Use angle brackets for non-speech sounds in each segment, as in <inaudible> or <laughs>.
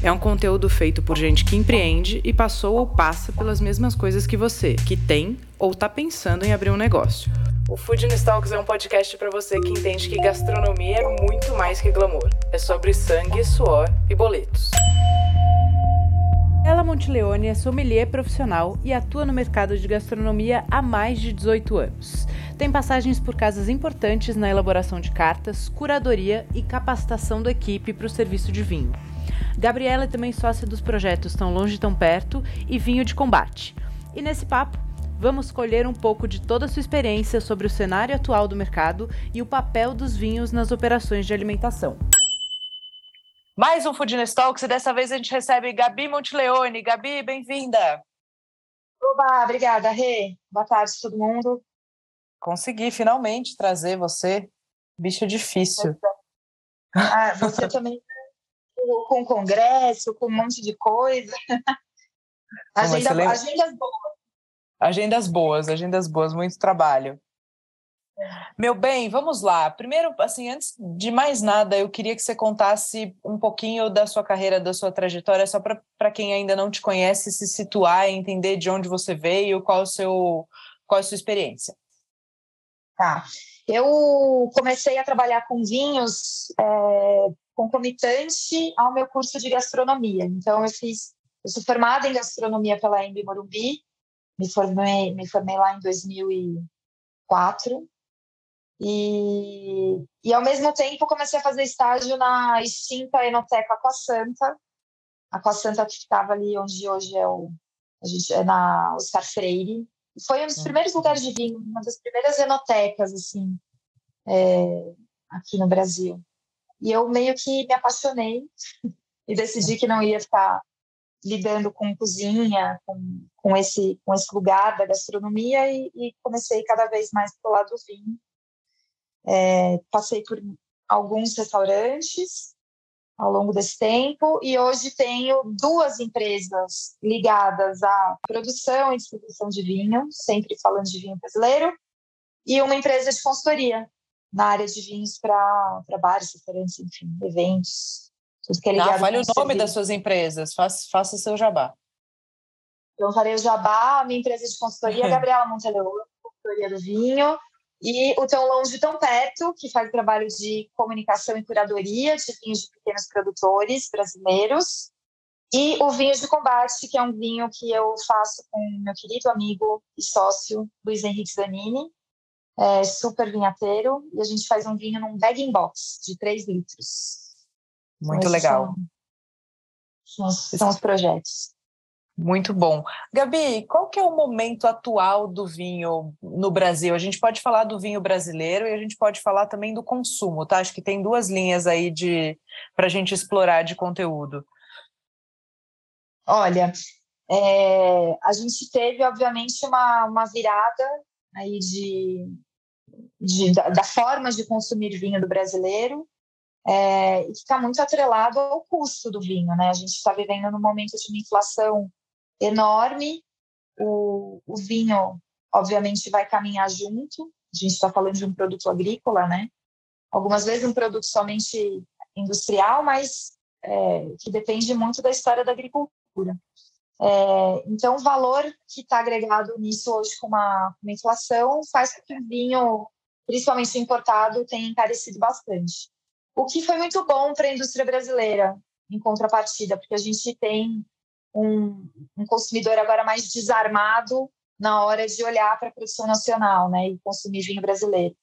É um conteúdo feito por gente que empreende e passou ou passa pelas mesmas coisas que você, que tem ou está pensando em abrir um negócio. O Food Talks é um podcast para você que entende que gastronomia é muito mais que glamour. É sobre sangue, suor e boletos. Ela Monteleone é sommelier profissional e atua no mercado de gastronomia há mais de 18 anos. Tem passagens por casas importantes na elaboração de cartas, curadoria e capacitação da equipe para o serviço de vinho. Gabriela é também sócia dos projetos Tão Longe Tão Perto e Vinho de Combate. E nesse papo, vamos colher um pouco de toda a sua experiência sobre o cenário atual do mercado e o papel dos vinhos nas operações de alimentação. Mais um Foodness Talks e dessa vez a gente recebe Gabi Monteleone. Gabi, bem-vinda! Oba, obrigada, Rê. Boa tarde todo mundo. Consegui finalmente trazer você. Bicho difícil. Ah, você também com congresso, com um monte de coisa. <laughs> Agenda, agendas boas. Agendas boas, agendas boas, muito trabalho. Meu bem, vamos lá. Primeiro, assim, antes de mais nada, eu queria que você contasse um pouquinho da sua carreira, da sua trajetória, só para quem ainda não te conhece se situar e entender de onde você veio, qual, o seu, qual a sua experiência. Tá. Eu comecei a trabalhar com vinhos é, concomitante ao meu curso de gastronomia. Então, eu fiz, eu sou formada em gastronomia pela Embi Morumbi, me formei, me formei lá em 2004. E, e, ao mesmo tempo, comecei a fazer estágio na extinta Enoteca Aqua Santa, Aqua Santa que ficava ali onde hoje é o a gente é na Oscar Freire. Foi um dos primeiros lugares de vinho, uma das primeiras enotecas assim é, aqui no Brasil. E eu meio que me apaixonei e decidi que não ia ficar lidando com cozinha, com, com, esse, com esse lugar da gastronomia e, e comecei cada vez mais para o lado do vinho. É, passei por alguns restaurantes ao longo desse tempo e hoje tenho duas empresas ligadas à produção e distribuição de vinho, sempre falando de vinho brasileiro, e uma empresa de consultoria na área de vinhos para bares, restaurantes, enfim, eventos, tudo que é ligado. Não, fale o nome serviço. das suas empresas, faça, faça seu jabá. Então, farei o jabá, minha empresa de consultoria, <laughs> Gabriela Monteleone, consultoria do vinho, e o Tão Longe Tão Perto, que faz trabalho de comunicação e curadoria de vinhos de pequenos produtores brasileiros, e o Vinho de Combate, que é um vinho que eu faço com meu querido amigo e sócio Luiz Henrique Zanini, é super vinhateiro, e a gente faz um vinho num bag box de 3 litros. Muito legal. São, são os projetos. Muito bom. Gabi, qual que é o momento atual do vinho no Brasil? A gente pode falar do vinho brasileiro e a gente pode falar também do consumo, tá? Acho que tem duas linhas aí de para a gente explorar de conteúdo. Olha, é, a gente teve, obviamente, uma, uma virada aí de, de da, da forma de consumir vinho do brasileiro é, e que está muito atrelado ao custo do vinho. Né? A gente está vivendo num momento de uma inflação enorme, o, o vinho, obviamente, vai caminhar junto, a gente está falando de um produto agrícola, né? algumas vezes um produto somente industrial, mas é, que depende muito da história da agricultura. É, então, o valor que está agregado nisso hoje com uma, uma, inflação faz com que o vinho, principalmente importado, tenha encarecido bastante. O que foi muito bom para a indústria brasileira, em contrapartida, porque a gente tem um, um consumidor agora mais desarmado na hora de olhar para a produção nacional né, e consumir vinho brasileiro.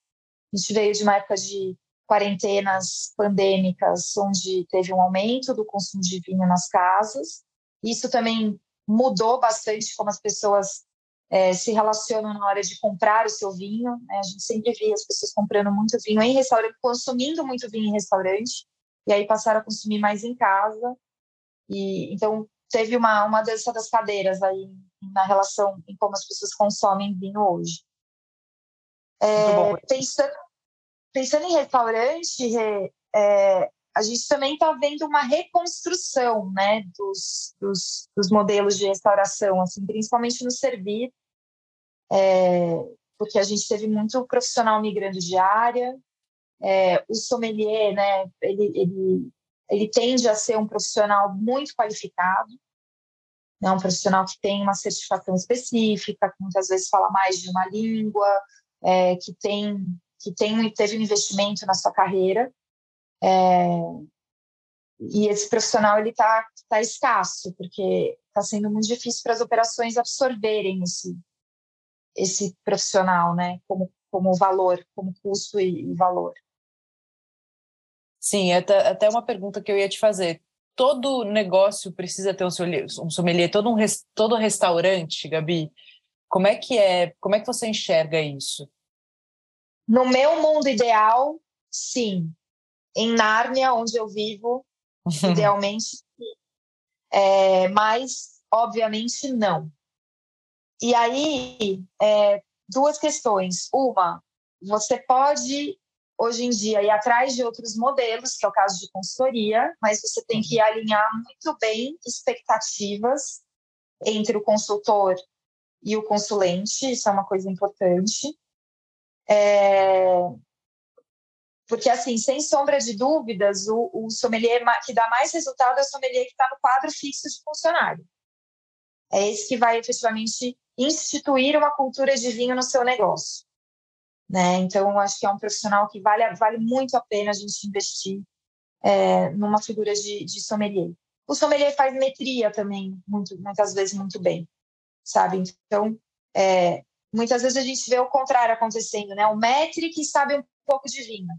A gente veio de uma época de quarentenas pandêmicas, onde teve um aumento do consumo de vinho nas casas. Isso também mudou bastante como as pessoas é, se relacionam na hora de comprar o seu vinho. Né? A gente sempre via as pessoas comprando muito vinho em restaurante, consumindo muito vinho em restaurante, e aí passaram a consumir mais em casa. E então teve uma uma dessas das cadeiras aí na relação em como as pessoas consomem vinho hoje. É, pensando, pensando em restaurante, é, a gente também está vendo uma reconstrução né, dos, dos, dos, modelos de restauração, assim, principalmente no servir, é, porque a gente teve muito profissional migrando de área, é, o sommelier, né, ele, ele, ele tende a ser um profissional muito qualificado, né, um profissional que tem uma certificação específica, que muitas vezes fala mais de uma língua, é, que tem que tem teve um investimento na sua carreira é, e esse profissional ele está tá escasso porque está sendo muito difícil para as operações absorverem esse esse profissional, né, como como valor, como custo e, e valor. Sim, até, até uma pergunta que eu ia te fazer. Todo negócio precisa ter um sommelier, um sommelier todo um todo restaurante, Gabi. Como é que é? Como é que você enxerga isso? No meu mundo ideal, sim. Em Nárnia, onde eu vivo, idealmente. <laughs> É, mas, obviamente, não. E aí, é, duas questões. Uma, você pode, hoje em dia, ir atrás de outros modelos, que é o caso de consultoria, mas você tem que alinhar muito bem expectativas entre o consultor e o consulente, isso é uma coisa importante. É... Porque, assim, sem sombra de dúvidas, o, o sommelier que dá mais resultado é o sommelier que está no quadro fixo de funcionário. É esse que vai efetivamente instituir uma cultura de vinho no seu negócio. Né? Então, acho que é um profissional que vale, vale muito a pena a gente investir é, numa figura de, de sommelier. O sommelier faz metria também, muito, muitas vezes, muito bem, sabe? Então, é, Muitas vezes a gente vê o contrário acontecendo, né? O maître que sabe um pouco de vinho.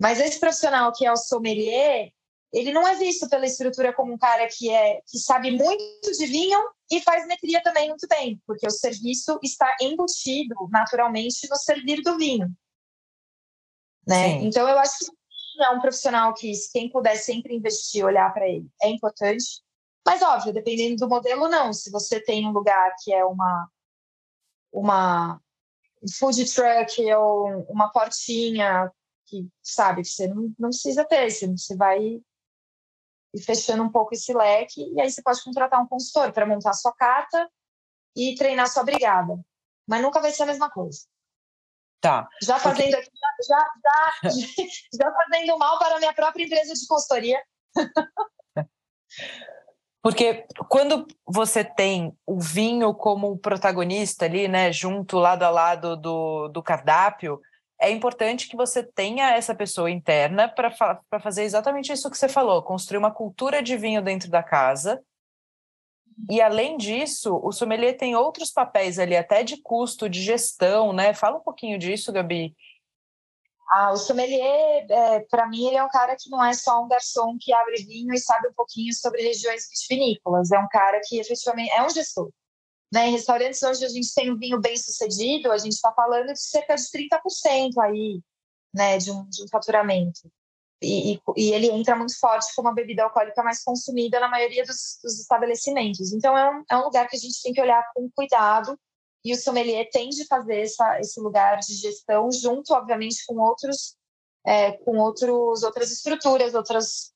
Mas esse profissional que é o sommelier, ele não é visto pela estrutura como um cara que é que sabe muito de vinho e faz metria também muito bem, porque o serviço está embutido naturalmente no servir do vinho. Né? Então eu acho que é um profissional que quem puder sempre investir, olhar para ele, é importante. Mas óbvio, dependendo do modelo não. Se você tem um lugar que é uma uma food truck ou uma portinha que, sabe, você não, não precisa ter, você, você vai fechando um pouco esse leque e aí você pode contratar um consultor para montar a sua carta e treinar a sua brigada. Mas nunca vai ser a mesma coisa. Tá. Já fazendo aqui, já, já, <laughs> já fazendo mal para a minha própria empresa de consultoria. <laughs> Porque quando você tem o vinho como protagonista ali, né, junto lado a lado do, do cardápio, é importante que você tenha essa pessoa interna para fa fazer exatamente isso que você falou, construir uma cultura de vinho dentro da casa. E além disso, o sommelier tem outros papéis ali, até de custo, de gestão, né? Fala um pouquinho disso, Gabi. Ah, o sommelier, é, para mim, ele é um cara que não é só um garçom que abre vinho e sabe um pouquinho sobre regiões vitivinícolas. É um cara que efetivamente é um gestor. Né? Em restaurantes onde a gente tem um vinho bem sucedido, a gente está falando de cerca de 30% aí, né, de um, de um faturamento. E, e, e, ele entra muito forte como a bebida alcoólica mais consumida na maioria dos, dos estabelecimentos. Então, é um, é um lugar que a gente tem que olhar com cuidado e o sommelier tem de fazer essa, esse lugar de gestão junto, obviamente, com outros, é, com outros, outras estruturas, outras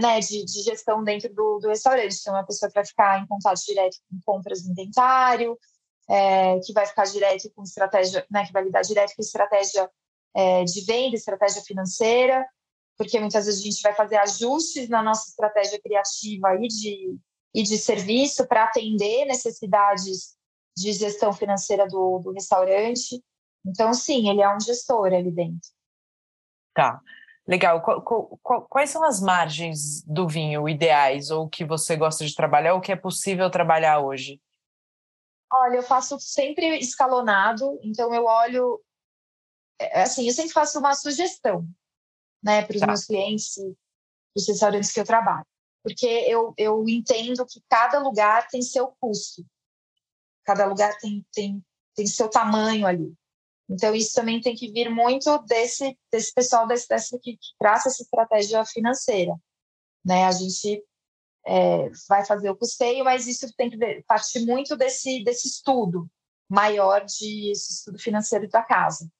né, de, de, gestão dentro do, do restaurante. Então, uma pessoa que vai ficar em contato direto com compras de inventário, é, que vai ficar direto com estratégia, né, que vai lidar direto com estratégia é, de venda, estratégia financeira, porque muitas vezes a gente vai fazer ajustes na nossa estratégia criativa e de, e de serviço para atender necessidades de gestão financeira do, do restaurante. Então, sim, ele é um gestor ali dentro. Tá. Legal. Quais são as margens do vinho ideais ou que você gosta de trabalhar ou que é possível trabalhar hoje? Olha, eu faço sempre escalonado, então eu olho. É, assim, eu sempre faço uma sugestão né, para os tá. meus clientes, os restaurantes que eu trabalho. Porque eu, eu entendo que cada lugar tem seu custo. Cada lugar tem, tem, tem seu tamanho ali. Então, isso também tem que vir muito desse, desse pessoal desse, desse, que, que traça essa estratégia financeira. Né? A gente é, vai fazer o custeio, mas isso tem que partir muito desse, desse estudo maior de estudo financeiro da casa.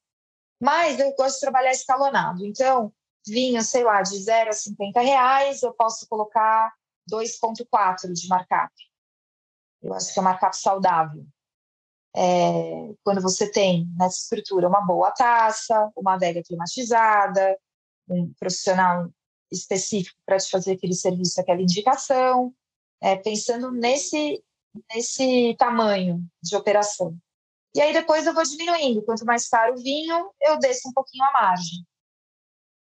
Mas eu gosto de trabalhar escalonado. Então, vinho, sei lá, de 0 a 50 reais, eu posso colocar 2,4 de markup. Eu acho que é um markup saudável. É, quando você tem nessa estrutura uma boa taça, uma adega climatizada, um profissional específico para te fazer aquele serviço, aquela indicação, é, pensando nesse, nesse tamanho de operação. E aí depois eu vou diminuindo. Quanto mais caro o vinho, eu desço um pouquinho a margem.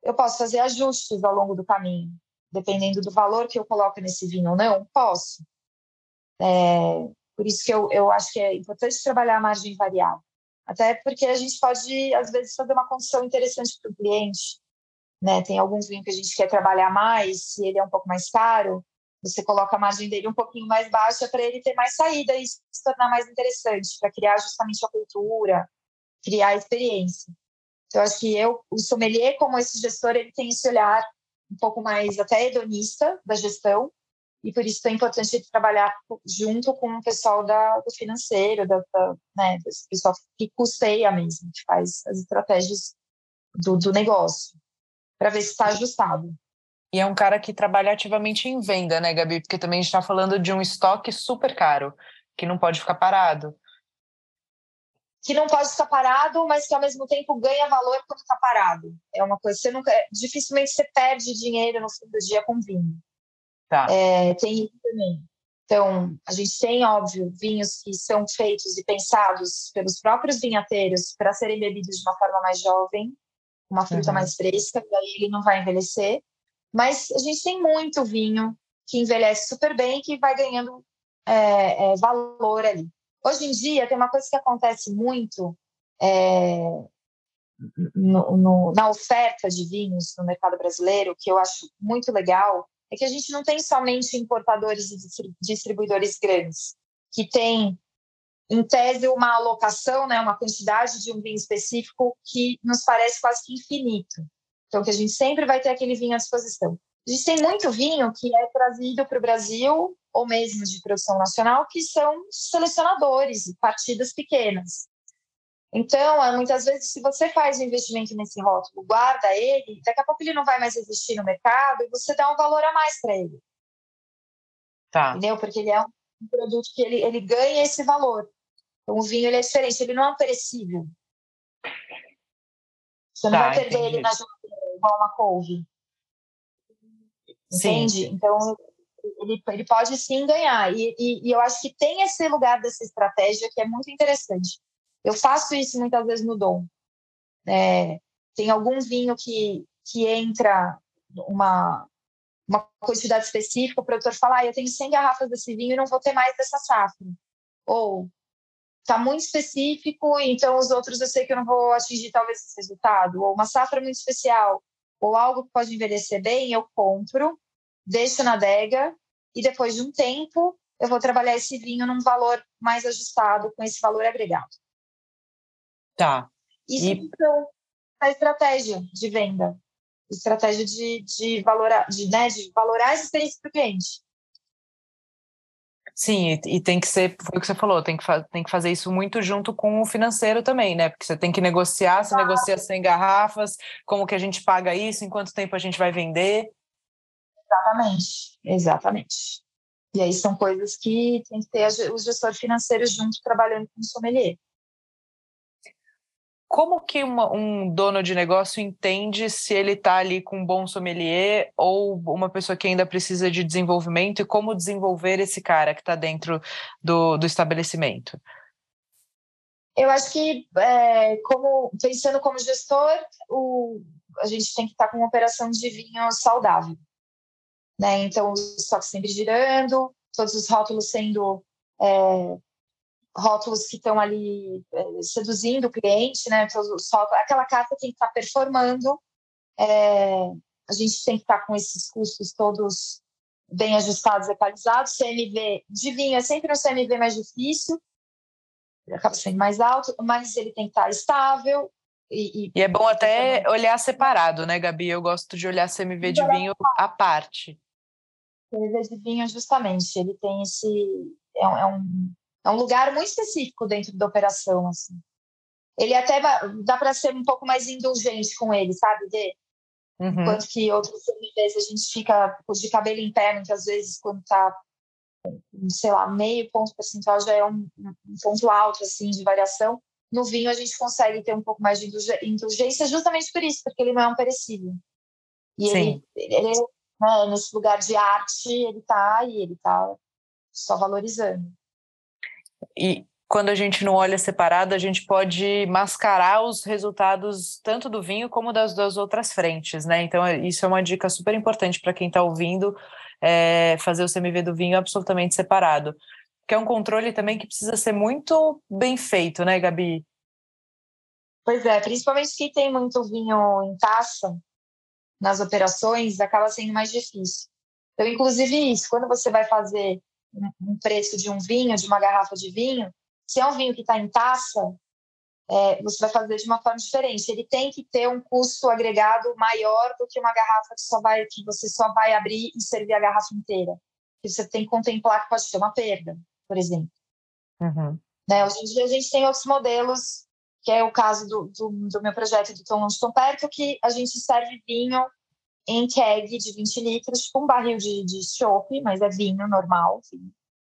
Eu posso fazer ajustes ao longo do caminho, dependendo do valor que eu coloco nesse vinho ou não, posso. É, por isso que eu, eu acho que é importante trabalhar a margem variável. Até porque a gente pode, às vezes, fazer uma condição interessante para o cliente. Né? Tem alguns vinhos que a gente quer trabalhar mais, se ele é um pouco mais caro, você coloca a margem dele um pouquinho mais baixa para ele ter mais saída e se tornar mais interessante, para criar justamente a cultura, criar a experiência. Então, acho que eu, o sommelier, como esse gestor, ele tem esse olhar um pouco mais até hedonista da gestão, e por isso é importante trabalhar junto com o pessoal da, do financeiro, da, da, né, desse pessoal que custeia mesmo, que faz as estratégias do, do negócio, para ver se está ajustado. E é um cara que trabalha ativamente em venda, né, Gabi? Porque também a gente está falando de um estoque super caro, que não pode ficar parado. Que não pode ficar parado, mas que ao mesmo tempo ganha valor quando está parado. É uma coisa, você nunca. Dificilmente você perde dinheiro no fim do dia com vinho. Tá. É, tem isso também. Então, a gente tem, óbvio, vinhos que são feitos e pensados pelos próprios vinhateiros para serem bebidos de uma forma mais jovem, uma fruta uhum. mais fresca, e aí ele não vai envelhecer. Mas a gente tem muito vinho que envelhece super bem e que vai ganhando é, é, valor ali. Hoje em dia, tem uma coisa que acontece muito é, no, no, na oferta de vinhos no mercado brasileiro, que eu acho muito legal, é que a gente não tem somente importadores e distribuidores grandes, que tem, em tese, uma alocação, né, uma quantidade de um vinho específico que nos parece quase que infinito. Então, que a gente sempre vai ter aquele vinho à disposição. A gente tem muito vinho que é trazido para o Brasil, ou mesmo de produção nacional, que são selecionadores, partidas pequenas. Então, é, muitas vezes, se você faz um investimento nesse rótulo, guarda ele, daqui a pouco ele não vai mais existir no mercado e você dá um valor a mais para ele. Tá. Entendeu? Porque ele é um produto que ele, ele ganha esse valor. Então, o vinho ele é diferente, ele não é perecível. Você não tá, vai perder entendi. ele na igual uma couve. Entende? Sim. Então, ele, ele pode sim ganhar. E, e, e, eu acho que tem esse lugar dessa estratégia que é muito interessante. Eu faço isso muitas vezes no Dom. É, tem algum vinho que, que entra uma, uma quantidade específica, o produtor fala, ah, eu tenho 100 garrafas desse vinho e não vou ter mais dessa safra. Ou está muito específico, então os outros eu sei que eu não vou atingir talvez esse resultado. Ou uma safra muito especial, ou algo que pode envelhecer bem, eu compro, deixo na adega e depois de um tempo eu vou trabalhar esse vinho num valor mais ajustado, com esse valor agregado. Tá. Isso e... então, a estratégia de venda, estratégia de, de, valorar, de, né, de valorar a experiência do cliente. Sim, e, tem que ser, foi o que você falou, tem que, tem que fazer isso muito junto com o financeiro também, né? Porque você tem que negociar, se ah. negocia sem garrafas, como que a gente paga isso, em quanto tempo a gente vai vender. Exatamente, exatamente. E aí são coisas que tem que ter o gestor financeiro junto trabalhando com o sommelier como que uma, um dono de negócio entende se ele está ali com um bom sommelier ou uma pessoa que ainda precisa de desenvolvimento e como desenvolver esse cara que está dentro do, do estabelecimento? Eu acho que, é, como pensando como gestor, o, a gente tem que estar tá com uma operação de vinho saudável. Né? Então, os estoques sempre girando, todos os rótulos sendo é, rótulos que estão ali é, seduzindo o cliente, né? aquela carta tem que estar tá performando, é, a gente tem que estar tá com esses custos todos bem ajustados, equalizados. CMV de vinho é sempre um CMV mais difícil, ele acaba sendo mais alto, mas ele tem que estar tá estável. E, e, e é bom até olhar separado, né, Gabi? Eu gosto de olhar CMV de vinho à parte. CMV de vinho, justamente, ele tem esse. É um, é um é um lugar muito específico dentro da operação, assim. Ele até dá para ser um pouco mais indulgente com ele, sabe? De, Uhum. Enquanto que outras vezes a gente fica de cabelo em pé, muitas vezes, quando está, sei lá, meio ponto percentual já é um, um, ponto alto, assim, de variação. No vinho a gente consegue ter um pouco mais de indulgência justamente por isso, porque ele não é um perecível. E Sim. ele, ele né, nesse lugar de arte, ele está e ele está só valorizando. E quando a gente não olha separado, a gente pode mascarar os resultados tanto do vinho como das duas outras frentes, né? Então, é, isso é uma dica super importante para quem está ouvindo, é fazer o CMV do vinho absolutamente separado. Que é um controle também que precisa ser muito bem feito, né, Gabi? Pois é, principalmente quem tem muito vinho em taça, nas operações, acaba sendo mais difícil. Então, inclusive isso, quando você vai fazer um preço de um vinho, de uma garrafa de vinho, se é um vinho que está em taça, é, você vai fazer de uma forma diferente. Ele tem que ter um custo agregado maior do que uma garrafa que, só vai, que você só vai abrir e servir a garrafa inteira. E você tem que contemplar que pode ter uma perda, por exemplo. Uhum. Né? Hoje em dia a gente tem outros modelos, que é o caso do, do, do meu projeto do Tão Longe Tão Perto, que a gente serve vinho em keg de 20 litros, com um barril de, de chopp, mas é vinho normal,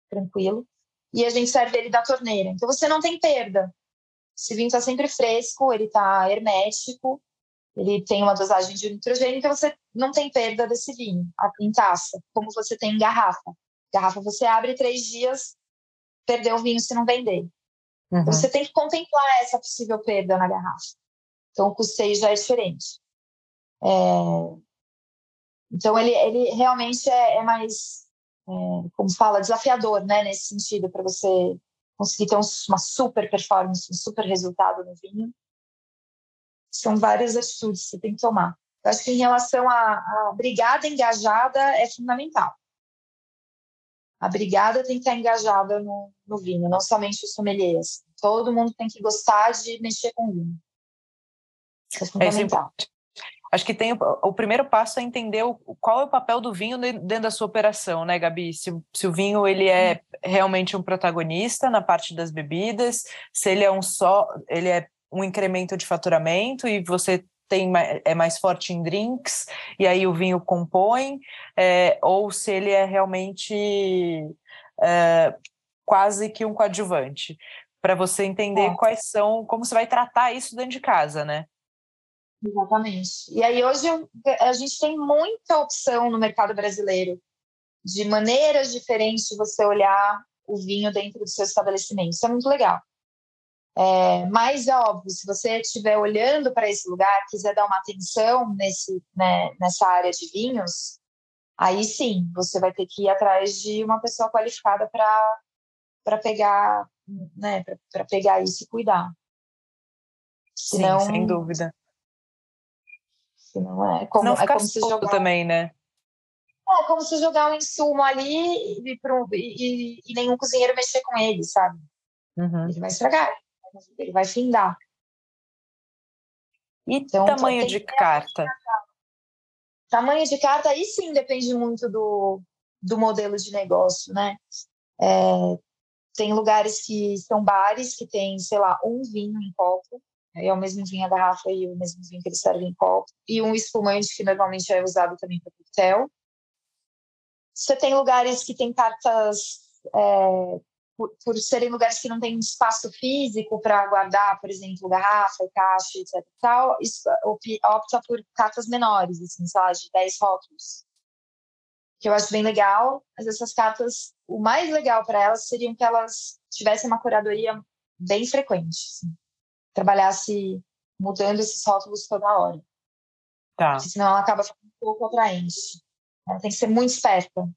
tranquilo e a gente serve ele da torneira. Então você não tem perda. Esse vinho está sempre fresco, ele está hermético, ele tem uma dosagem de nitrogênio, então você não tem perda desse vinho em taça, como você tem em garrafa. Garrafa você abre três dias, perdeu o vinho se não vender. Uhum. Então você tem que contemplar essa possível perda na garrafa. Então o custeio já é diferente. É... Então ele, ele realmente é, é mais é, como fala, desafiador, né, nesse sentido, para você conseguir ter um, uma super performance, um super resultado no vinho. São várias atitudes que você tem que tomar. Eu acho que em relação à, brigada engajada é fundamental. A brigada tem que estar engajada no, no vinho, não somente os sommeliers. Todo mundo tem que gostar de mexer com vinho. Isso é, é fundamental. É Acho que tem o, o, primeiro passo é entender o, qual é o papel do vinho dentro da sua operação, né, Gabi? Se, se, o vinho ele é realmente um protagonista na parte das bebidas, se ele é um só, ele é um incremento de faturamento e você tem é mais forte em drinks e aí o vinho compõe, é, ou se ele é realmente é, quase que um coadjuvante, para você entender é. quais são, como você vai tratar isso dentro de casa, né? Exatamente. E aí hoje a gente tem muita opção no mercado brasileiro de maneiras diferentes de você olhar o vinho dentro do seu estabelecimento. Isso é muito legal. É, mas é óbvio, se você estiver olhando para esse lugar, quiser dar uma atenção nesse, né, nessa área de vinhos, aí sim, você vai ter que ir atrás de uma pessoa qualificada para pegar, né, para pegar isso e cuidar. Senão, sim, sem dúvida não é como, não é como se jogar também, né? É como se jogar um insumo ali e, e, e nenhum cozinheiro mexer com ele, sabe? Uhum. Ele vai estragar, ele vai findar. E então, tamanho de carta? Tamanho de carta, aí sim depende muito do, do modelo de negócio, né? É, tem lugares que são bares que tem, sei lá, um vinho em copo, é o mesmo vinho a garrafa e o mesmo vinho que eles servem em copo. E um espumante que normalmente é usado também para coquetel. Você tem lugares que tem cartas, é, por, por, serem lugares que não tem espaço físico para guardar, por exemplo, garrafa, caixa, etc. Tal, opta por cartas menores, assim, sei lá, de 10 rótulos. Que eu acho bem legal, mas essas cartas, o mais legal para elas seriam que elas tivessem uma curadoria bem frequente. Assim trabalhasse mudando esses rótulos toda hora. Tá. Porque senão ela acaba ficando um pouco atraente. Ela tem que ser muito esperta.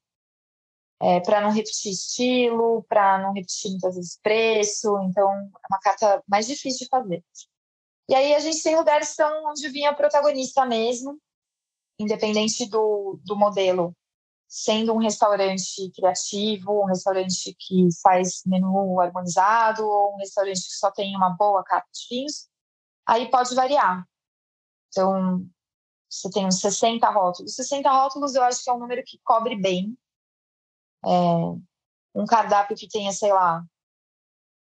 É, para não repetir estilo, para não repetir muitas vezes preço. Então, é uma carta mais difícil de fazer. E aí a gente tem lugares que são onde vinha protagonista mesmo, independente do, do modelo sendo um restaurante criativo, um restaurante que faz menu harmonizado, ou um restaurante que só tem uma boa carta de vinhos, aí pode variar. Então, você tem uns 60 rótulos. 60 rótulos eu acho que é um número que cobre bem. É, um cardápio que tenha, sei lá,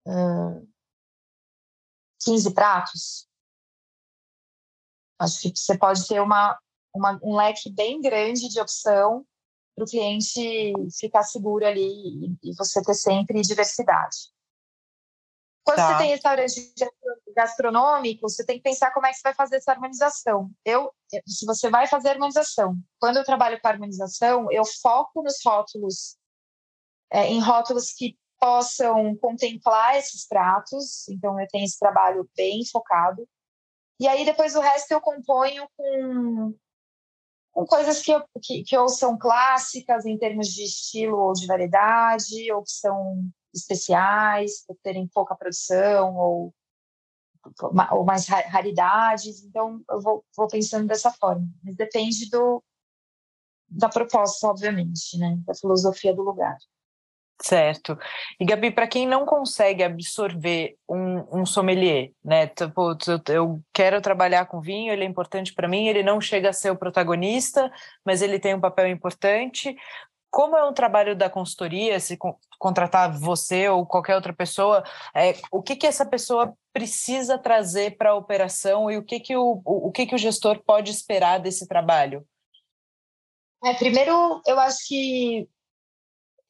uh, 15 pratos. Acho que você pode ter uma, uma, um leque bem grande de opção para o cliente ficar seguro ali e, você ter sempre diversidade. Quando tá. você tem restaurante gastronômico, você tem que pensar como é que você vai fazer essa harmonização. Eu, se você vai fazer harmonização, quando eu trabalho com harmonização, eu foco nos rótulos, é, em rótulos que possam contemplar esses pratos. Então, eu tenho esse trabalho bem focado. E aí, depois, o resto eu componho com, com coisas que, que, que ou são clássicas em termos de estilo ou de variedade, ou que são especiais, por terem pouca produção, ou, ou mais raridades. Então, eu vou, vou pensando dessa forma. Mas depende do, da proposta, obviamente, né? da filosofia do lugar. Certo. E Gabi, para quem não consegue absorver um, um sommelier, né? Tipo, eu quero trabalhar com vinho, ele é importante para mim, ele não chega a ser o protagonista, mas ele tem um papel importante. Como é um trabalho da consultoria, se contratar você ou qualquer outra pessoa, é, o que, que essa pessoa precisa trazer para a operação e o que, que o, o, o que, que o gestor pode esperar desse trabalho? É, primeiro, eu acho que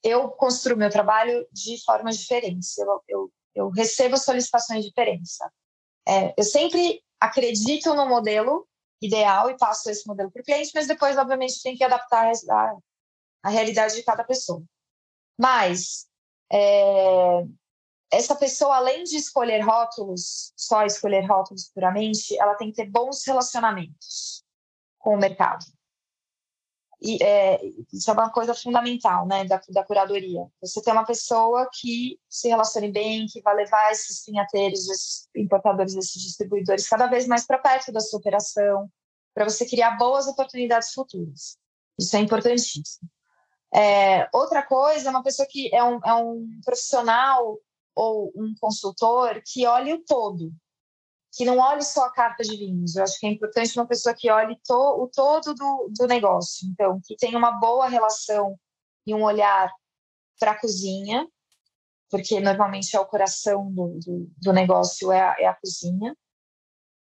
eu construo meu trabalho de formas diferentes. Eu, eu, eu recebo solicitações diferentes. É, eu sempre acredito no modelo ideal e passo esse modelo para o cliente, mas depois, obviamente, tem que adaptar a, a realidade de cada pessoa. Mas é, essa pessoa, além de escolher rótulos, só escolher rótulos puramente, ela tem que ter bons relacionamentos com o mercado. E, é, isso é uma coisa fundamental né, da, da curadoria. Você ter uma pessoa que se relacione bem, que vai levar esses pinhateiros, esses importadores, esses distribuidores cada vez mais para perto da sua operação, para você criar boas oportunidades futuras. Isso é importantíssimo. É, outra coisa é uma pessoa que é um, é um profissional ou um consultor que olhe o todo, que não olhe só a carta de vinhos. Eu acho que é importante uma pessoa que olhe to, o todo do, do negócio. Então, que tenha uma boa relação e um olhar para a cozinha, porque normalmente é o coração do, do, do negócio, é a, é a cozinha.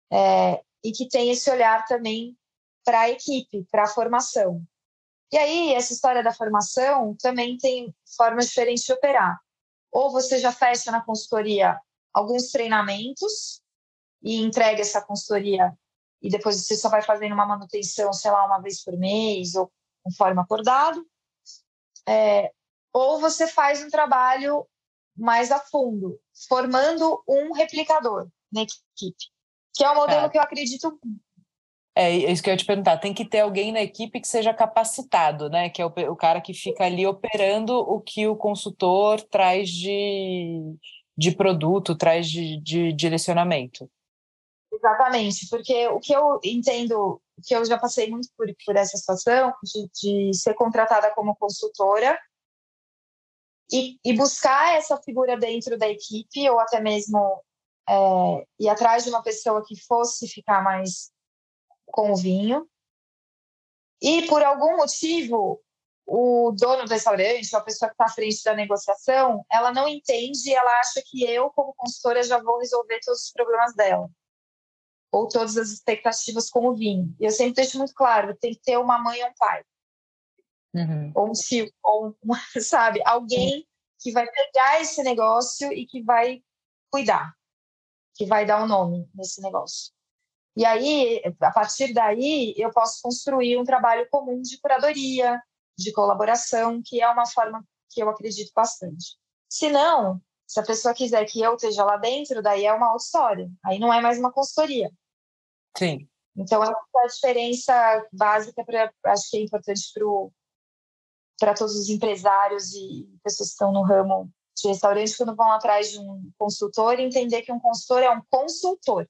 É, e que tenha esse olhar também para a equipe, para a formação. E aí, essa história da formação também tem formas diferentes de operar. Ou você já fecha na consultoria alguns treinamentos e entrega essa consultoria e depois você só vai fazendo uma manutenção, sei lá, uma vez por mês ou conforme acordado, é, ou você faz um trabalho mais a fundo, formando um replicador na equipe, que é um modelo é. que eu acredito é isso que eu ia te perguntar. Tem que ter alguém na equipe que seja capacitado, né? Que é o, o cara que fica ali operando o que o consultor traz de, de produto, traz de, de direcionamento. Exatamente, porque o que eu entendo, que eu já passei muito por, por essa situação, de, de ser contratada como consultora e, e, buscar essa figura dentro da equipe, ou até mesmo é, ir atrás de uma pessoa que fosse ficar mais com o vinho. E por algum motivo, o dono do restaurante, a pessoa que está à frente da negociação, ela não entende, ela acha que eu, como consultora, já vou resolver todos os problemas dela ou todas as expectativas com o vinho. E eu sempre deixo muito claro, tem que ter uma mãe ou um pai. Uhum. Ou um tio, ou um, <laughs> sabe, alguém que vai pegar esse negócio e que vai cuidar, que vai dar o um nome nesse negócio. E aí, a partir daí, eu posso construir um trabalho comum de curadoria, de colaboração, que é uma forma que eu acredito bastante. Se não, se a pessoa quiser que eu esteja lá dentro, daí é uma história. Aí não é mais uma consultoria. Sim. Então, essa é a diferença básica, para acho que é importante para todos os empresários e pessoas que estão no ramo de restaurante, quando vão atrás de um consultor, entender que um consultor é um consultor.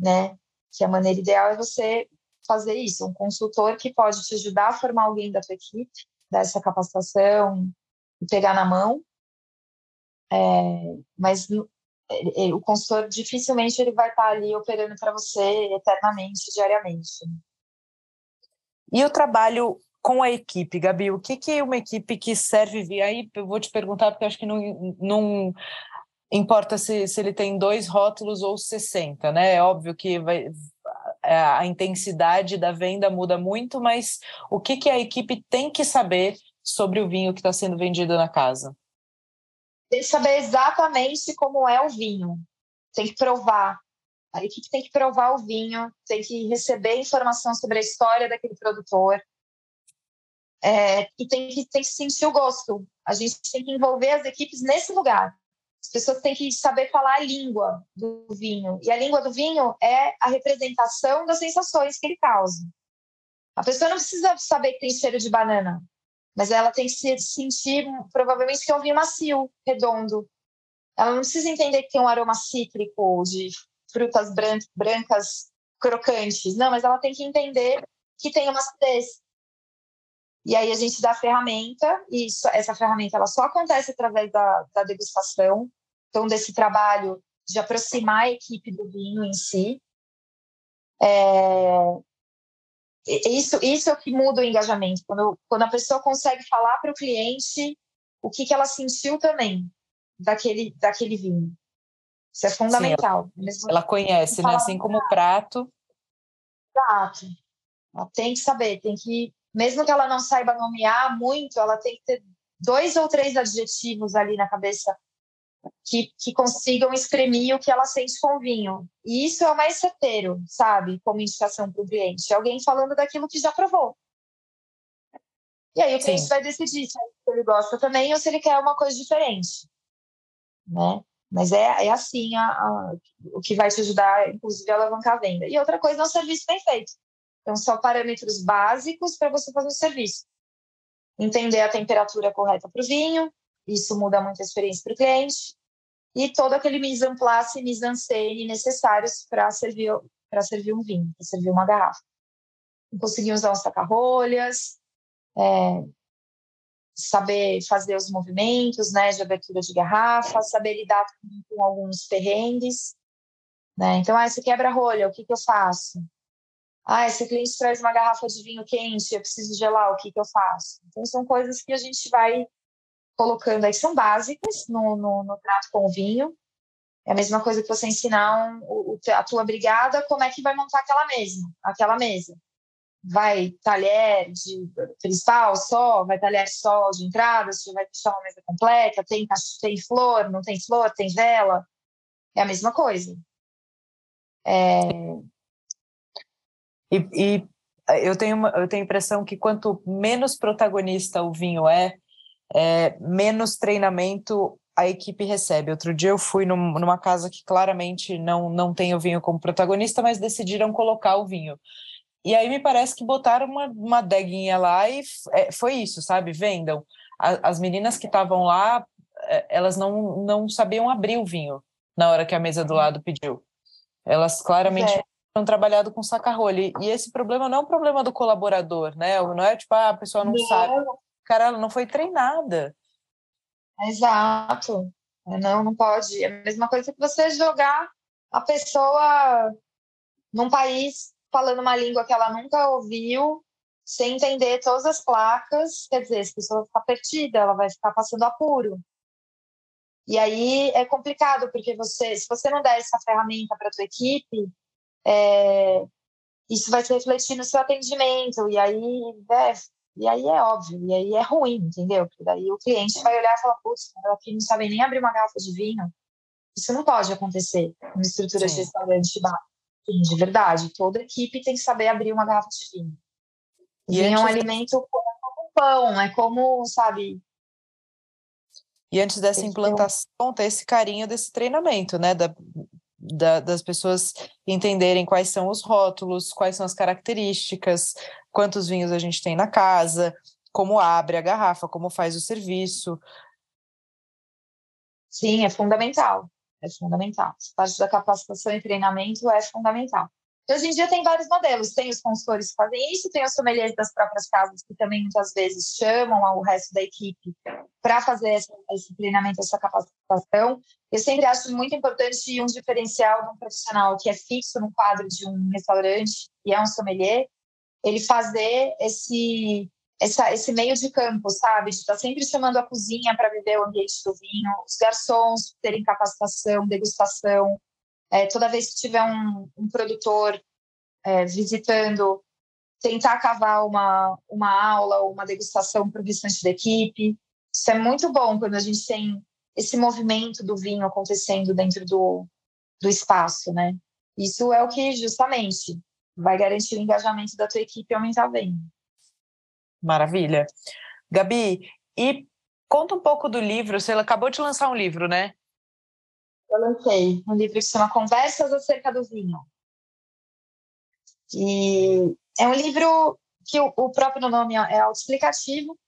Né? Que a maneira ideal é você fazer isso, um consultor que pode te ajudar a formar alguém da tua equipe, dar essa capacitação e pegar na mão, é, mas o consultor dificilmente ele vai estar ali operando para você eternamente, diariamente. E o trabalho com a equipe, Gabi, o que, que é uma equipe que serve? Aí eu vou te perguntar, porque acho que não, não importa se, se ele tem dois rótulos ou 60, né? É óbvio que vai, a intensidade da venda muda muito, mas o que, que a equipe tem que saber sobre o vinho que está sendo vendido na casa? Tem que saber exatamente como é o vinho. Tem que provar. A equipe tem que provar o vinho, tem que receber informação sobre a história daquele produtor. É, e tem que, tem que sentir o gosto. A gente tem que envolver as equipes nesse lugar. As pessoas têm que saber falar a língua do vinho. E a língua do vinho é a representação das sensações que ele causa. A pessoa não precisa saber que tem cheiro de banana, mas ela tem que se sentir, provavelmente, que é um vinho macio, redondo. Ela não precisa entender que tem um aroma cítrico de frutas brancas crocantes. Não, mas ela tem que entender que tem uma acidez. E aí a gente dá a ferramenta, e isso, essa ferramenta ela só acontece através da, da degustação, então desse trabalho de aproximar a equipe do vinho em si. É, isso, isso é o que muda o engajamento, quando, quando a pessoa consegue falar para o cliente o que, que ela sentiu também daquele, daquele vinho. Isso é fundamental. Sim, ela, ela, conhece, né? Assim como o prato. Exato. Ela tem que saber, tem que mesmo que ela não saiba nomear muito, ela tem que ter dois ou três adjetivos ali na cabeça que, que consigam exprimir o que ela sente com o vinho. E isso é o mais certeiro, sabe? Como indicação para o cliente. É alguém falando daquilo que já provou. E aí o cliente Sim. vai decidir se ele gosta também ou se ele quer uma coisa diferente. Né? Mas é, é assim a, a, o que vai te ajudar, inclusive, a alavancar a venda. E outra coisa é um serviço bem feito. Então, são parâmetros básicos para você fazer o serviço. Entender a temperatura correta para o vinho, isso muda muito a experiência para o cliente. E todo aquele mise en place mise en scène necessários para servir, servir um vinho, para servir uma garrafa. Conseguir usar uns saca-rolhas, é, saber fazer os movimentos né, de abertura de garrafa, saber lidar com, com alguns perrengues. Né? Então, ah, você quebra a rolha, o que, que eu faço? Ah, esse cliente traz uma garrafa de vinho quente, eu preciso gelar, o que, que eu faço? Então, são coisas que a gente vai colocando aí, são básicas no, no, no trato com o vinho. É a mesma coisa que você ensinar um, a tua brigada como é que vai montar aquela mesa, aquela mesa. Vai talher de cristal só, vai talher só de entrada, você vai deixar uma mesa completa, tem, tem flor, não tem flor, tem vela. É a mesma coisa. É, e, e eu, tenho uma, eu tenho a impressão que quanto menos protagonista o vinho é, é, menos treinamento a equipe recebe. Outro dia eu fui num, numa casa que claramente não, não tem o vinho como protagonista, mas decidiram colocar o vinho. E aí me parece que botaram uma, uma deguinha lá e é, foi isso, sabe? Vendam. A, as meninas que estavam lá, é, elas não, não sabiam abrir o vinho na hora que a mesa do lado pediu. Elas claramente é trabalhado com saca-rolha. E esse problema não é um problema do colaborador, né? Não é tipo, ah, a pessoa não, não. sabe. Cara, ela não foi treinada. Exato. Não, não pode. É a mesma coisa que você jogar a pessoa num país falando uma língua que ela nunca ouviu, sem entender todas as placas. Quer dizer, essa pessoa vai ficar perdida, ela vai ficar passando apuro. E aí é complicado, porque você, se você não der essa ferramenta para a tua equipe, é, isso vai se refletir no seu atendimento, e aí, é, e aí é óbvio, e aí é ruim, entendeu? Porque daí o cliente vai olhar e falar, putz, aqui não sabe nem abrir uma garrafa de vinho. Isso não pode acontecer numa estrutura Sim. de restaurante bar. De verdade, toda equipe tem que saber abrir uma garrafa de vinho. E vinho é um alimento como pão, é como, sabe, e antes dessa implantação, ter esse carinho desse treinamento, né? Da, da, das pessoas entenderem quais são os rótulos, quais são as características, quantos vinhos a gente tem na casa, como abre a garrafa, como faz o serviço. Sim, é fundamental. É fundamental. Parte da capacitação e treinamento é fundamental. Hoje em dia tem vários modelos, tem os consultores que fazem isso, tem os sommeliers das próprias casas que também muitas vezes chamam o resto da equipe para fazer esse, esse treinamento, essa capacitação. Eu sempre acho muito importante um diferencial de um profissional que é fixo no quadro de um restaurante e é um sommelier, ele fazer esse essa, esse meio de campo, sabe? De estar tá sempre chamando a cozinha para viver o ambiente do vinho, os garçons terem capacitação, degustação, é, toda vez que tiver um, um produtor é, visitando, tentar cavar uma, uma aula ou uma degustação para o restante da equipe. Isso é muito bom quando a gente tem esse movimento do vinho acontecendo dentro do, do espaço, né? Isso é o que justamente vai garantir o engajamento da tua equipe e aumentar a venda. Maravilha. Gabi, e conta um pouco do livro. Você acabou de lançar um livro, né? Eu lancei um livro que se chama Conversas acerca do vinho. E é um livro que o, o próprio nome é autoexplicativo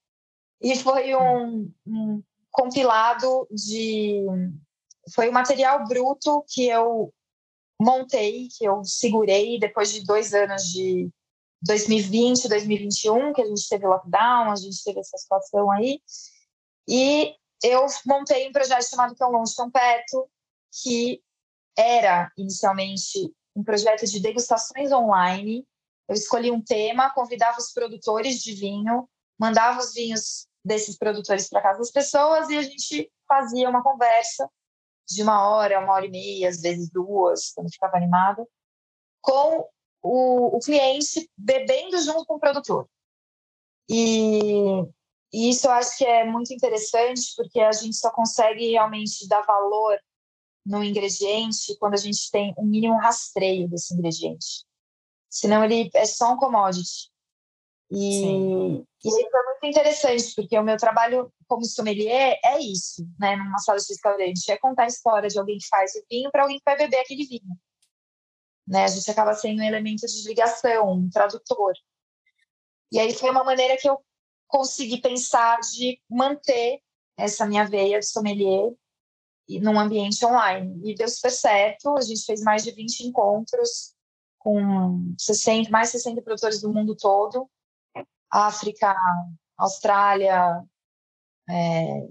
e foi um, um compilado de foi o um material bruto que eu montei, que eu segurei depois de dois anos de 2020, 2021, que a gente teve lockdown, a gente teve essa situação aí. E eu montei um projeto chamado Tão Longe, Tão Perto, que era inicialmente um projeto de degustações online. Eu escolhi um tema, convidava os produtores de vinho, mandava os vinhos desses produtores para casa das pessoas e a gente fazia uma conversa de uma hora, uma hora e meia, às vezes duas, quando ficava animada, com o, o cliente bebendo junto com o produtor. E, e isso eu acho que é muito interessante, porque a gente só consegue realmente dar valor no ingrediente quando a gente tem um mínimo rastreio desse ingrediente. Senão ele é só um commodity. E, e isso é muito interessante, porque o meu trabalho como sommelier é isso, né, numa sala de restaurante, é contar a história de alguém que faz o vinho para alguém que vai beber aquele vinho. Né? A gente acaba sendo um elemento de ligação, um tradutor. E aí foi uma maneira que eu consegui pensar de manter essa minha veia de sommelier num ambiente online. E deu super certo, a gente fez mais de 20 encontros com 60, mais 60 produtores do mundo todo, África, Austrália, é,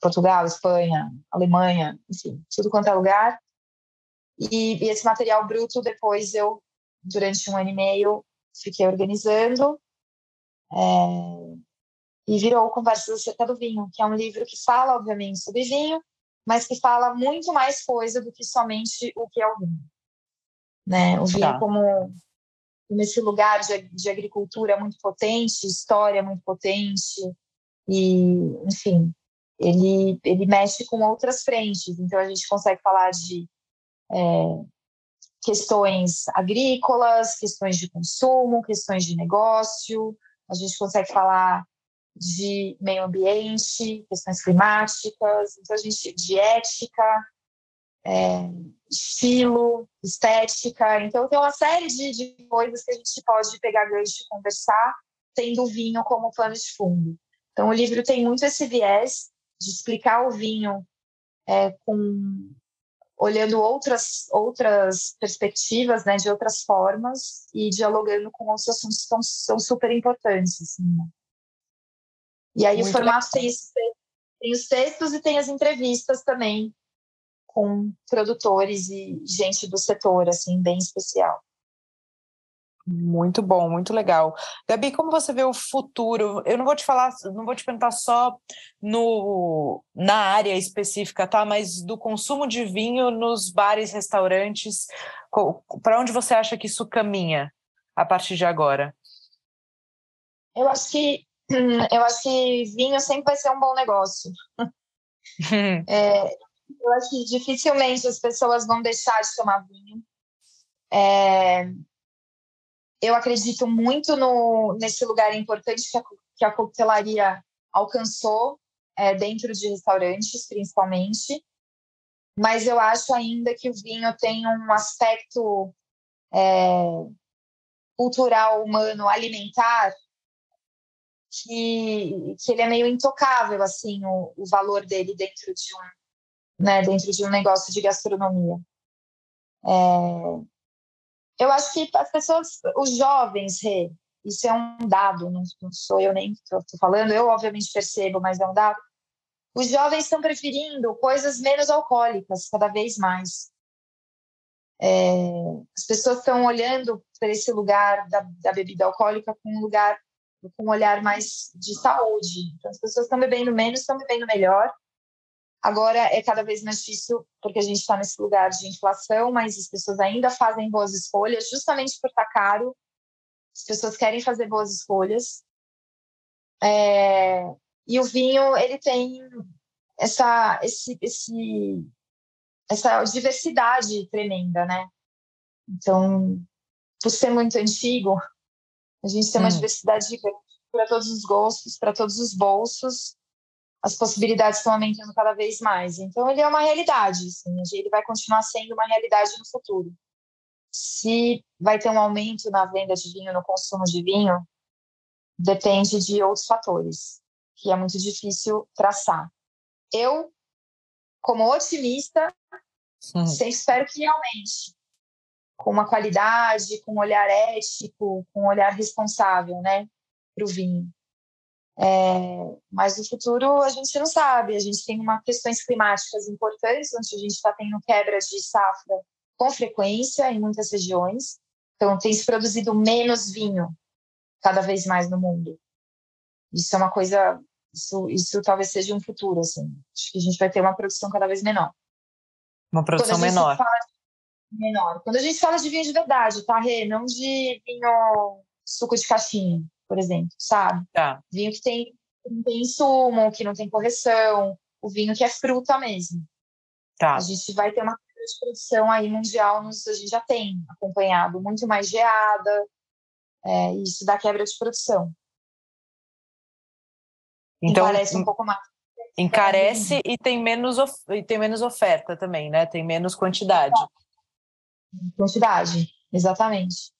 Portugal, Espanha, Alemanha, enfim, tudo quanto é lugar. E, e, esse material bruto, depois eu, durante um ano e meio, fiquei organizando. É, e virou Conversas acerca do Vinho, que é um livro que fala, obviamente, sobre vinho, mas que fala muito mais coisa do que somente o que é o vinho. Né? O vinho tá. como nesse lugar de, de agricultura muito potente, história muito potente, e, enfim, ele, ele mexe com outras frentes. Então, a gente consegue falar de é, questões agrícolas, questões de consumo, questões de negócio, a gente consegue falar de meio ambiente, questões climáticas, então a gente de ética, é, estilo, estética. Então, tem uma série de, de coisas que a gente pode pegar gancho e conversar, tendo o vinho como plano de fundo. Então, o livro tem muito esse viés de explicar o vinho é, com olhando outras outras perspectivas, né, de outras formas e dialogando com outros assuntos que são, são super importantes. Assim, né? E aí muito o formato tem, tem os textos e tem as entrevistas também com produtores e gente do setor, assim, bem especial. Muito bom, muito legal. Gabi, como você vê o futuro? Eu não vou te falar, não vou te perguntar só no, na área específica, tá? Mas do consumo de vinho nos bares, restaurantes, para onde você acha que isso caminha a partir de agora? Eu acho que eu acho que vinho sempre vai ser um bom negócio. <laughs> é, eu acho que dificilmente as pessoas vão deixar de tomar vinho. É, eu acredito muito no, nesse lugar importante que a, que a coquetelaria alcançou é, dentro de restaurantes, principalmente. Mas eu acho ainda que o vinho tem um aspecto é, cultural, humano, alimentar, que, que ele é meio intocável, assim, o, o valor dele dentro de um, né, dentro de um negócio de gastronomia. É, eu acho que as pessoas, os jovens, isso é um dado, não, sou eu nem estou falando, eu obviamente percebo, mas é um dado. Os jovens estão preferindo coisas menos alcoólicas cada vez mais. É, as pessoas estão olhando para esse lugar da, da, bebida alcoólica com um lugar com um olhar mais de saúde. Então, as pessoas estão bebendo menos, estão bebendo melhor. Agora é cada vez mais difícil porque a gente está nesse lugar de inflação, mas as pessoas ainda fazem boas escolhas, justamente por estar tá caro. As pessoas querem fazer boas escolhas. É, e o vinho ele tem essa, esse, esse, essa diversidade tremenda, né? Então, por ser muito antigo, a gente tem uma hum. diversidade gigante para todos os gostos, para todos os bolsos. As possibilidades estão aumentando cada vez mais. Então, ele é uma realidade. Assim, ele vai continuar sendo uma realidade no futuro. Se vai ter um aumento na venda de vinho, no consumo de vinho, depende de outros fatores, que é muito difícil traçar. Eu, como otimista, Sim. sempre espero que aumente, com uma qualidade, com um olhar ético, com um olhar responsável, né, para o vinho. É, mas no futuro a gente não sabe, a gente tem uma questões climáticas importantes, onde a gente está tendo quebras de safra com frequência em muitas regiões, então tem se produzido menos vinho cada vez mais no mundo. Isso é uma coisa, isso, isso talvez seja um futuro, assim. Acho que a gente vai ter uma produção cada vez menor. Uma produção menor. Menor. Quando a gente fala de vinho de verdade, tá, Rê? Não de vinho suco de caixinha, por exemplo, sabe? Tá. Vinho que tem, que não tem insumo, que não tem correção, o vinho que é fruta mesmo. Tá. A gente vai ter uma de produção aí mundial, nos, a gente já tem acompanhado muito mais geada, é, isso dá quebra de produção. Então, Encarece um pouco mais. Encarece e tem, menos e tem menos oferta também, né? Tem menos quantidade. Quantidade, exatamente.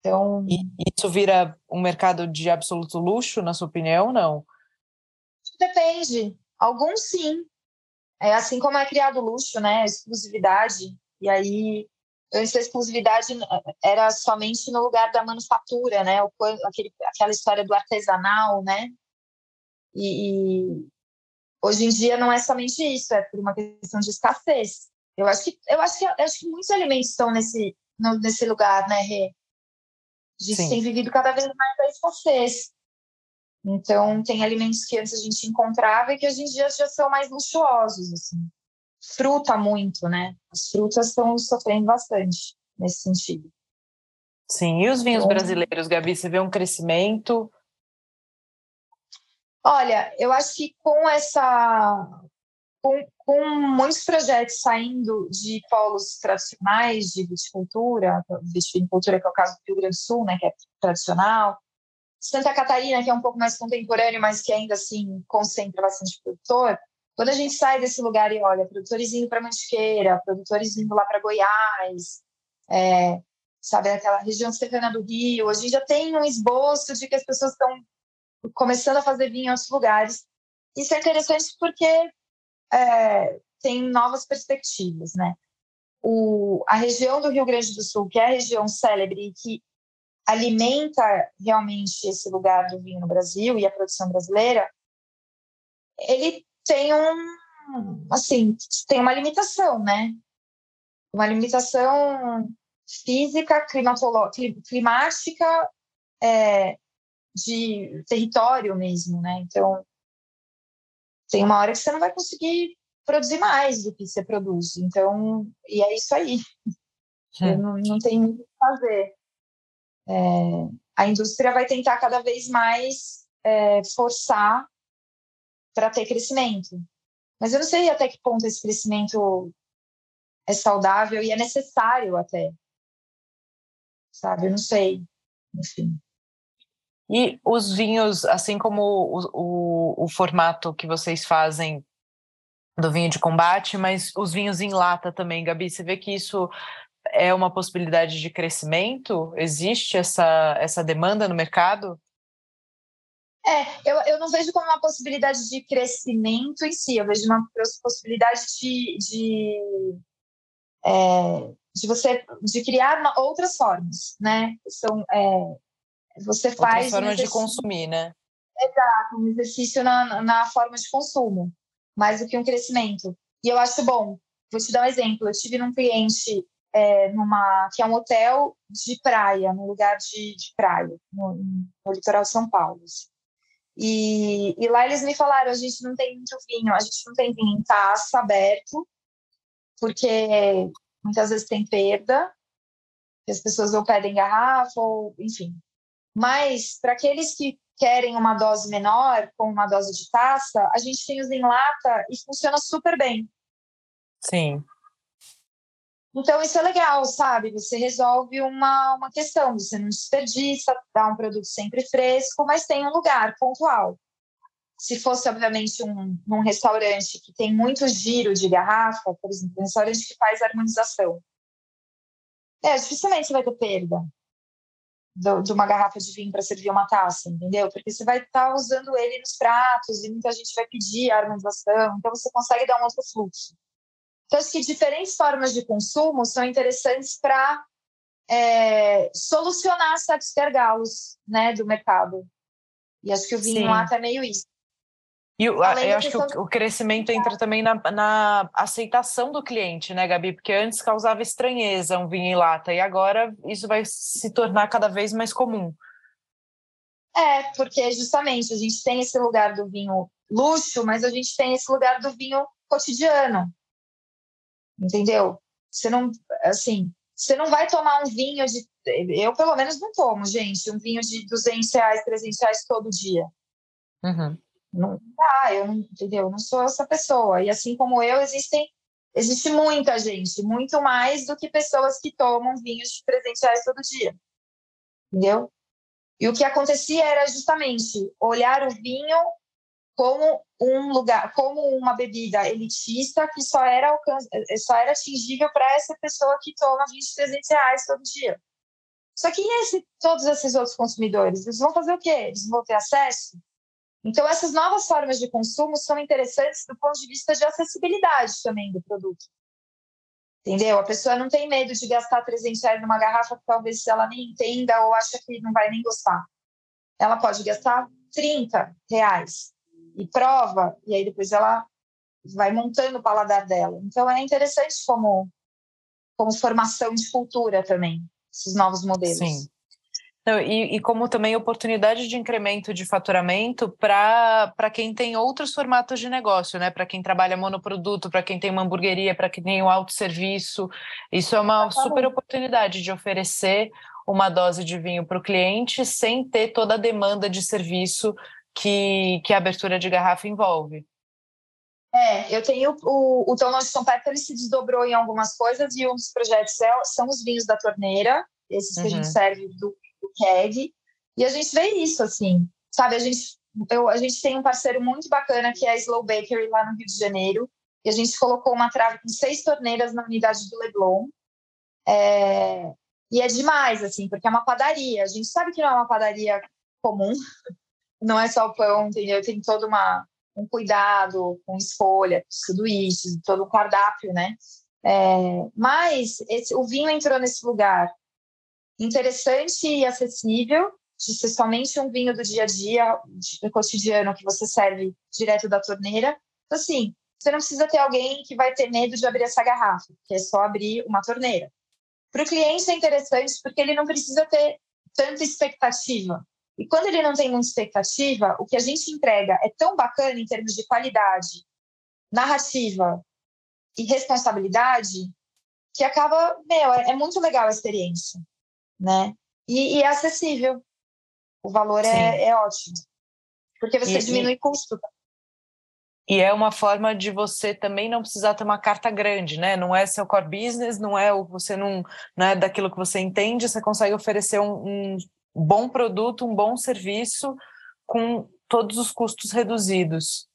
Então. E isso vira um mercado de absoluto luxo, na sua opinião, não? Depende. Alguns sim. É assim como é criado luxo, né? Exclusividade. E aí antes a exclusividade era somente no lugar da manufatura, né? O, aquele, aquela história do artesanal, né? E, e, hoje em dia não é somente isso, é por uma questão de escassez. Eu acho que eu acho que eu acho que muitos alimentos estão nesse no, nesse lugar, né, Rê? A gente Sim. tem vivido cada vez mais a escassez. Então, tem alimentos que antes a gente encontrava e que hoje em dia já são mais luxuosos, assim fruta muito, né? As frutas estão sofrendo bastante nesse sentido. Sim, e os vinhos então, brasileiros, Gabi, você vê um crescimento? Olha, eu acho que com essa. Com, com muitos projetos saindo de polos tradicionais de viticultura, viticultura que é o caso do Rio Grande do Sul, né, que é tradicional, Santa Catarina, que é um pouco mais contemporâneo, mas que ainda assim concentra bastante produtor, quando a gente sai desse lugar e olha, produtores indo para Mantiqueira, produtores indo lá para Goiás, é, sabe, aquela região serrana do Rio, a gente já tem um esboço de que as pessoas estão começando a fazer vinho em outros lugares. Isso é interessante porque é, tem novas perspectivas, né? O, a região do Rio Grande do Sul, que é a região célebre e que alimenta realmente esse lugar do vinho no Brasil e a produção brasileira, ele tem um, assim, tem uma limitação, né? Uma limitação física, climática, é, de território mesmo, né? Então, tem uma hora que você não vai conseguir produzir mais do que você produz. Então, e é isso aí. Hum. Não, não tem muito o que fazer. É, a indústria vai tentar cada vez mais é, forçar para ter crescimento. Mas eu não sei até que ponto esse crescimento é saudável e é necessário até. Sabe? Eu não sei. Enfim. E os vinhos, assim como o, o, o formato que vocês fazem do vinho de combate, mas os vinhos em lata também, Gabi, você vê que isso é uma possibilidade de crescimento? Existe essa, essa demanda no mercado? É, eu, eu não vejo como uma possibilidade de crescimento em si, eu vejo uma possibilidade de, de, é, de você de criar outras formas, né? São, é, você faz. Outras formas um de consumir, né? Exato, um exercício na, na forma de consumo, mais do que um crescimento. E eu acho bom. Vou te dar um exemplo. Eu tive num cliente é, numa que é um hotel de praia, num lugar de, de praia, no, no litoral de São Paulo. Assim. E, e lá eles me falaram: a gente não tem muito vinho, a gente não tem vinho em taça aberto, porque muitas vezes tem perda, as pessoas ou pedem garrafa, ou enfim. Mas para aqueles que querem uma dose menor, com uma dose de taça, a gente tem os em lata e funciona super bem. Sim. Então, isso é legal, sabe? Você resolve uma, uma questão, você não desperdiça, dá um produto sempre fresco, mas tem um lugar pontual. Se fosse, obviamente, um, um restaurante que tem muito giro de garrafa, por exemplo, um restaurante que faz harmonização, é, dificilmente vai ter perda do, de uma garrafa de vinho para servir uma taça, entendeu? Porque você vai estar tá usando ele nos pratos e muita gente vai pedir a harmonização, então você consegue dar um outro fluxo. Então, acho que diferentes formas de consumo são interessantes para é, solucionar certos gargalos né, do mercado. E acho que o vinho Sim. lá tá meio isso. E eu, eu acho que o, o, crescimento entra também na, na, aceitação do cliente, né, Gabi? Porque antes causava estranheza um vinho em lata, e agora isso vai se tornar cada vez mais comum. É, porque justamente a gente tem esse lugar do vinho luxo, mas a gente tem esse lugar do vinho cotidiano entendeu? Você não, assim, você não vai tomar um vinho de. Eu, pelo menos, não tomo, gente, um vinho de 200 reais, 300 reais todo dia. Uhum. Não dá, eu não, entendeu? Eu não sou essa pessoa. E assim como eu, existem. Existe muita gente, muito mais do que pessoas que tomam vinhos de 300 reais todo dia. Entendeu? E o que acontecia era justamente olhar o vinho como um lugar, como uma bebida elitista que só era, alcance, só era atingível para essa pessoa que toma 20, 300 reais todo dia. Só que e esse, todos esses outros consumidores? Eles vão fazer o quê? Eles vão ter acesso? Então, essas novas formas de consumo são interessantes do ponto de vista de acessibilidade também do produto. Entendeu? A pessoa não tem medo de gastar 300 reais numa garrafa que talvez ela nem entenda ou acha que não vai nem gostar. Ela pode gastar 30 reais e prova, e aí depois ela vai montando o paladar dela. Então é interessante como, como formação de cultura também, esses novos modelos. Sim. E, e, como também oportunidade de incremento de faturamento para quem tem outros formatos de negócio, né? Para quem trabalha monoproduto, para quem tem uma hamburgueria, para quem tem um autosserviço. Isso é uma super oportunidade de oferecer uma dose de vinho para o cliente sem ter toda a demanda de serviço que, que a abertura de garrafa envolve. É, eu tenho o, o Tão Longe São ele se desdobrou em algumas coisas e um dos projetos é, são os vinhos da torneira, esses que uhum. a gente uhum. serve do, e a gente vê isso, assim, sabe, a gente, eu, a gente tem um parceiro muito bacana que é a Slow Bakery lá no Rio de Janeiro, e a gente colocou uma trave com seis torneiras na unidade do Leblon, é, e é demais, assim, porque é uma padaria, a gente sabe que não é uma padaria comum, <laughs> não é só o pão, entendeu? Tem todo uma, um cuidado com escolha, tudo isso, todo um cardápio, né? É, mas esse, o vinho entrou nesse lugar interessante e acessível, de ser somente um vinho do dia a dia, do cotidiano, que você serve direto da torneira. Então, assim, você não precisa ter alguém que vai ter medo de abrir essa garrafa, que é só abrir uma torneira. Para o cliente é interessante porque ele não precisa ter tanta expectativa. E quando ele não tem muita expectativa, o que a gente entrega é tão bacana em termos de qualidade, narrativa e responsabilidade que acaba, meu, é, é muito legal a experiência, né? E, e é acessível. O valor é, é, ótimo. Porque você e, diminui e... custo. E é uma forma de você também não precisar ter uma carta grande, né? Não é seu core business, não é o você não, não é daquilo que você entende, você consegue oferecer um, um bom produto, um bom serviço com todos os custos reduzidos.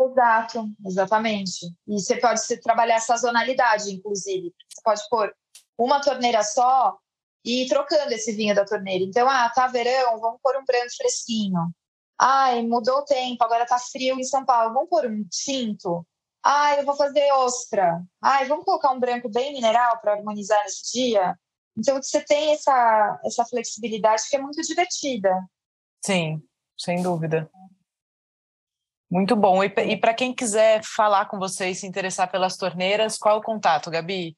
Exato, exatamente. E você pode trabalhar a sazonalidade, inclusive. Você pode pôr uma torneira só e trocando esse vinho da torneira. Então, ah, tá verão, vamos pôr um branco fresquinho. Ai, mudou o tempo, agora tá frio em São Paulo, vamos pôr um tinto. Ai, eu vou fazer ostra. Ai, vamos colocar um branco bem mineral para harmonizar nesse dia. Então, você tem essa, essa flexibilidade que é muito divertida. Sim, sem dúvida. Muito bom. E, e para quem quiser falar com você e se interessar pelas torneiras, qual o contato, Gabi?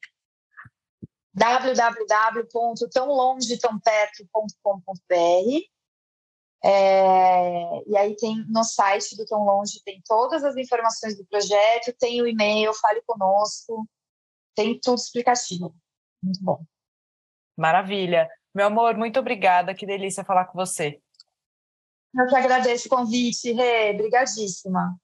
www.tãolongetãoperto.com.br É, e aí tem no site do Tão Longe, tem todas as informações do projeto, tem o e-mail, fale conosco, tem tudo explicativo. Muito bom. Maravilha. Meu amor, muito obrigada. Que delícia falar com você. Eu que agradeço o convite, Rê. Obrigadíssima.